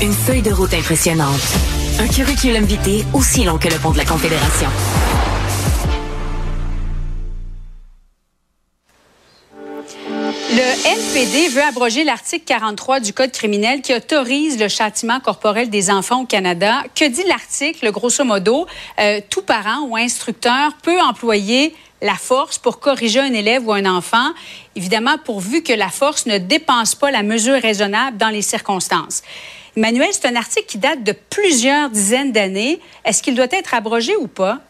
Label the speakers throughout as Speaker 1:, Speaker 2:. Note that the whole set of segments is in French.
Speaker 1: Une feuille de route impressionnante. Un curriculum vitae aussi long que le pont de la Confédération.
Speaker 2: NPD veut abroger l'article 43 du Code criminel qui autorise le châtiment corporel des enfants au Canada. Que dit l'article? Grosso modo, euh, tout parent ou instructeur peut employer la force pour corriger un élève ou un enfant, évidemment pourvu que la force ne dépense pas la mesure raisonnable dans les circonstances. Emmanuel, c'est un article qui date de plusieurs dizaines d'années. Est-ce qu'il doit être abrogé ou pas?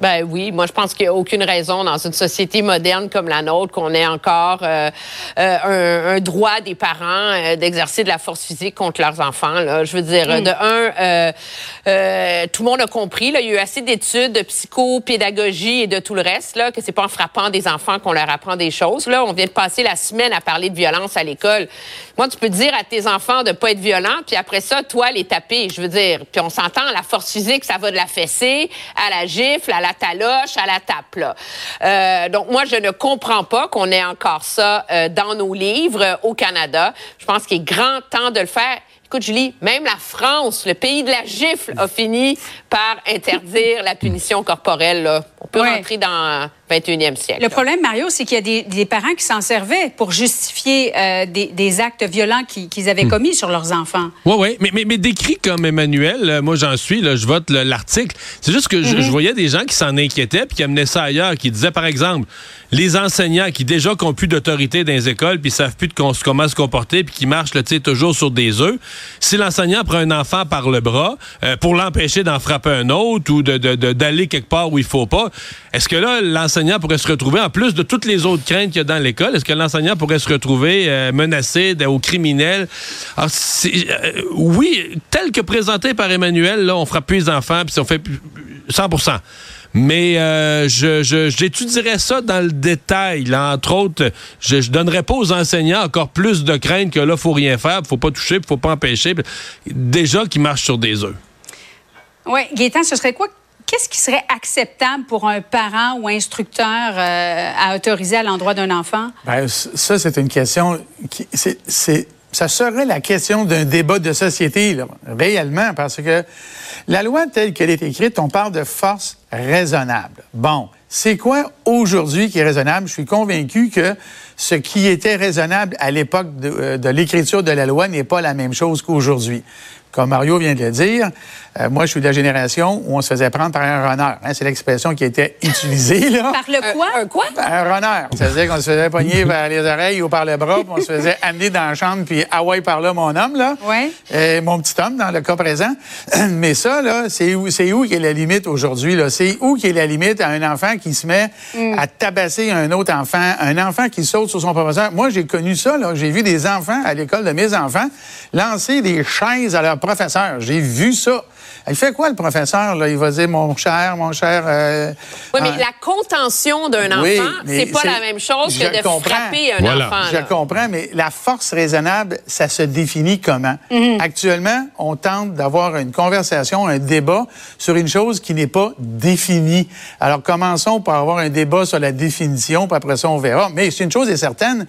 Speaker 3: Ben oui, moi je pense qu'il n'y a aucune raison dans une société moderne comme la nôtre qu'on ait encore euh, euh, un, droit des parents euh, d'exercer de la force physique contre leurs enfants. Là. Je veux dire, mm. de un, tout le monde a compris. Là, il y a eu assez d'études de psychopédagogie et de tout le reste là que c'est pas en frappant des enfants qu'on leur apprend des choses. Là, on vient de passer la semaine à parler de violence à l'école. Moi, tu peux dire à tes enfants de pas être violents, puis après ça, toi les taper. Je veux dire, puis on s'entend, la force physique, ça va de la fessée à la gifle, à la la taloche, à la tape. Euh, donc, moi, je ne comprends pas qu'on ait encore ça euh, dans nos livres euh, au Canada. Je pense qu'il est grand temps de le faire. Écoute, Julie, même la France, le pays de la gifle, a fini par interdire la punition corporelle. On peut rentrer dans 21e siècle.
Speaker 2: Le problème, Mario, c'est qu'il y a des, parents qui s'en servaient pour justifier euh, des, actes violents qu'ils avaient hmm. commis sur leurs enfants.
Speaker 4: Oui, oui, mais, mais, mais, décrit comme Emmanuel, euh, moi j'en suis, là, je vote l'article. C'est juste que je, mhm. voyais des gens qui s'en inquiétaient puis qui amenaient ça ailleurs, qui disaient, par exemple, les enseignants qui déjà n'ont plus d'autorité dans les écoles puis savent plus de comment se comporter puis qui marchent là, toujours sur des œufs. Si l'enseignant prend un enfant par le bras euh, pour l'empêcher d'en frapper un autre ou d'aller de, quelque part où il faut pas, est-ce que là, l'enseignant pourrait se retrouver, en plus de toutes les autres craintes qu'il y a dans l'école, est-ce que l'enseignant pourrait se retrouver euh, menacé au criminel? Alors, euh, oui, tel que présenté par Emmanuel, là, on frappe plus les enfants, puis on fait 100% mais euh, je, j'étudierais ça dans le détail. Là. Entre autres, je, ne donnerais pas aux enseignants encore plus de crainte que là, faut rien faire, faut pas toucher, faut pas empêcher. Déjà qu'ils marchent sur des œufs.
Speaker 2: Oui, Gaétan, ce serait quoi? Qu'est-ce qui serait acceptable pour un parent ou instructeur euh, à autoriser à l'endroit d'un enfant?
Speaker 5: Bien, ça, c'est une question qui. Ça serait la question d'un débat de société, réellement, parce que la loi telle qu'elle est écrite, on parle de force raisonnable. Bon, c'est quoi aujourd'hui qui est raisonnable? Je suis convaincu que ce qui était raisonnable à l'époque de, euh, de l'écriture de la loi n'est pas la même chose qu'aujourd'hui. Comme Mario vient de le dire, euh, moi, je suis de la génération où on se faisait prendre par un runner. Hein, c'est l'expression qui était utilisée. Là.
Speaker 2: Par le quoi? Un, quoi?
Speaker 5: Un runner. Ça veut dire qu'on se faisait pogner par les oreilles ou par le bras, puis on se faisait amener dans la chambre, puis ah ouais, par là, mon homme, là.
Speaker 2: Oui.
Speaker 5: Euh, mon petit homme, dans le cas présent. Mais ça, là, c'est où, c'est où qui est la limite aujourd'hui, là? C'est où qui est la limite à un enfant qui se met mm. À tabasser un autre enfant, un enfant qui saute sur son professeur. Moi, j'ai connu ça. J'ai vu des enfants à l'école de mes enfants lancer des chaises à leur professeur. J'ai vu ça. Il fait quoi, le professeur? Là? Il va dire, mon cher, mon cher...
Speaker 3: Euh, oui, mais la contention d'un enfant, c'est pas la même chose que de frapper un enfant.
Speaker 5: Je comprends, mais la force raisonnable, ça se définit comment? Mhm. Actuellement, on tente d'avoir une conversation, un débat sur une chose qui n'est pas définie. Alors, commençons par avoir un débat sur la définition, puis après ça, on verra. Mais c'est une chose est certaine,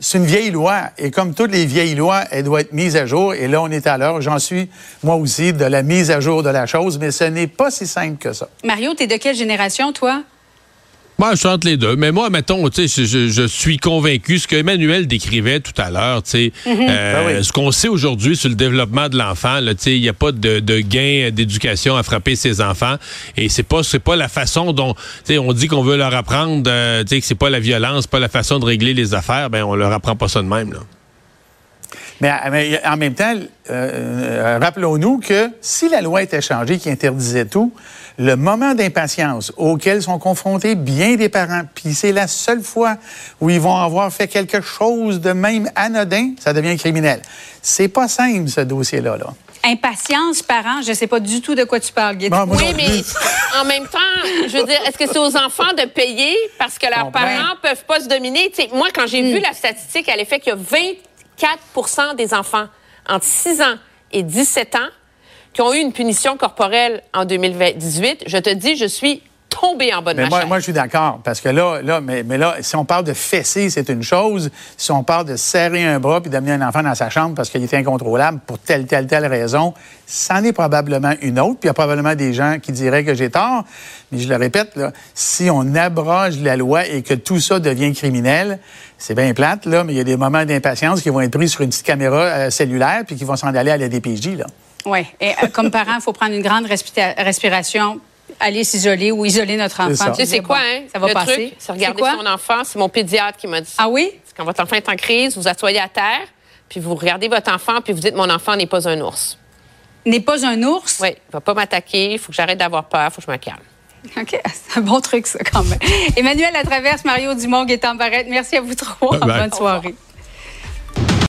Speaker 5: c'est une vieille loi. Et comme toutes les vieilles lois, elle doit être mise à jour. Et là, on est à l'heure. J'en suis, moi aussi, de la mise à jour de la chose, mais ce n'est pas si simple que ça.
Speaker 2: Mario, tu es de quelle génération, toi?
Speaker 4: Moi, je chante les deux. Mais moi, mettons, tu sais, je, suis convaincu, ce que Emmanuel décrivait tout à l'heure, tu sais, mhm. euh, ben ce qu'on sait aujourd'hui sur le développement de l'enfant, tu sais, il n'y a pas de, gain d'éducation à frapper ses enfants. Et c'est pas, c'est pas la façon dont, tu sais, on dit qu'on veut leur apprendre, euh, tu sais, que c'est pas la violence, pas la façon de régler les affaires. Ben, on leur apprend pas ça de même, là.
Speaker 5: Mais, en même temps, euh, euh, rappelons-nous que si la loi était changée qui interdisait tout, le moment d'impatience auquel sont confrontés bien des parents, puis c'est la seule fois où ils vont avoir fait quelque chose de même anodin, ça devient criminel. C'est pas simple, ce dossier-là. Là.
Speaker 2: Impatience, parents, je sais pas du tout de quoi tu parles, Guy.
Speaker 3: oui, mais en même temps, je veux dire, est-ce que c'est aux enfants de payer parce que leurs parents peuvent pas se dominer? moi, quand j'ai hmm. vu la statistique, elle est fait qu'il y a 20 4% des enfants entre 6 ans et 17 ans qui ont eu une punition corporelle en 2018, je te dis, je suis tomber en de
Speaker 5: mais
Speaker 3: ma
Speaker 5: moi, moi, je suis d'accord. Parce que là, là, mais, mais là, si on parle de fesser, c'est une chose. Si on parle de serrer un bras puis d'amener un enfant dans sa chambre parce qu'il est incontrôlable pour telle, telle, telle raison, c'en est probablement une autre. Puis il y a probablement des gens qui diraient que j'ai tort. Mais je le répète, là, si on abroge la loi et que tout ça devient criminel, c'est bien plate, là, mais il y a des moments d'impatience qui vont être pris sur une petite caméra euh, cellulaire puis qui vont s'en aller à la DPJ, là.
Speaker 2: Oui. Et euh, comme parent, il faut prendre une grande respira- respiration, aller s'isoler ou isoler notre enfant.
Speaker 3: Tu sais, c'est quoi,
Speaker 2: bon,
Speaker 3: hein?
Speaker 2: Ça va
Speaker 3: le
Speaker 2: passer.
Speaker 3: c'est regarder
Speaker 2: quoi?
Speaker 3: son enfant. C'est mon pédiatre qui m'a dit ça.
Speaker 2: Ah oui?
Speaker 3: C'est Quand votre enfant est en crise, vous asseyez à terre, puis vous regardez votre enfant, puis vous dites Mon enfant n'est pas un ours.
Speaker 2: N'est pas un ours?
Speaker 3: Oui, il va pas m'attaquer, il faut que j'arrête d'avoir peur, il faut que je me calme.
Speaker 2: OK. C'est un bon truc, ça, quand même. Emmanuel Latraverse, Mario Dumont, Gaétan Barrette, merci à vous trois.
Speaker 4: Bye bye.
Speaker 2: Bonne soirée.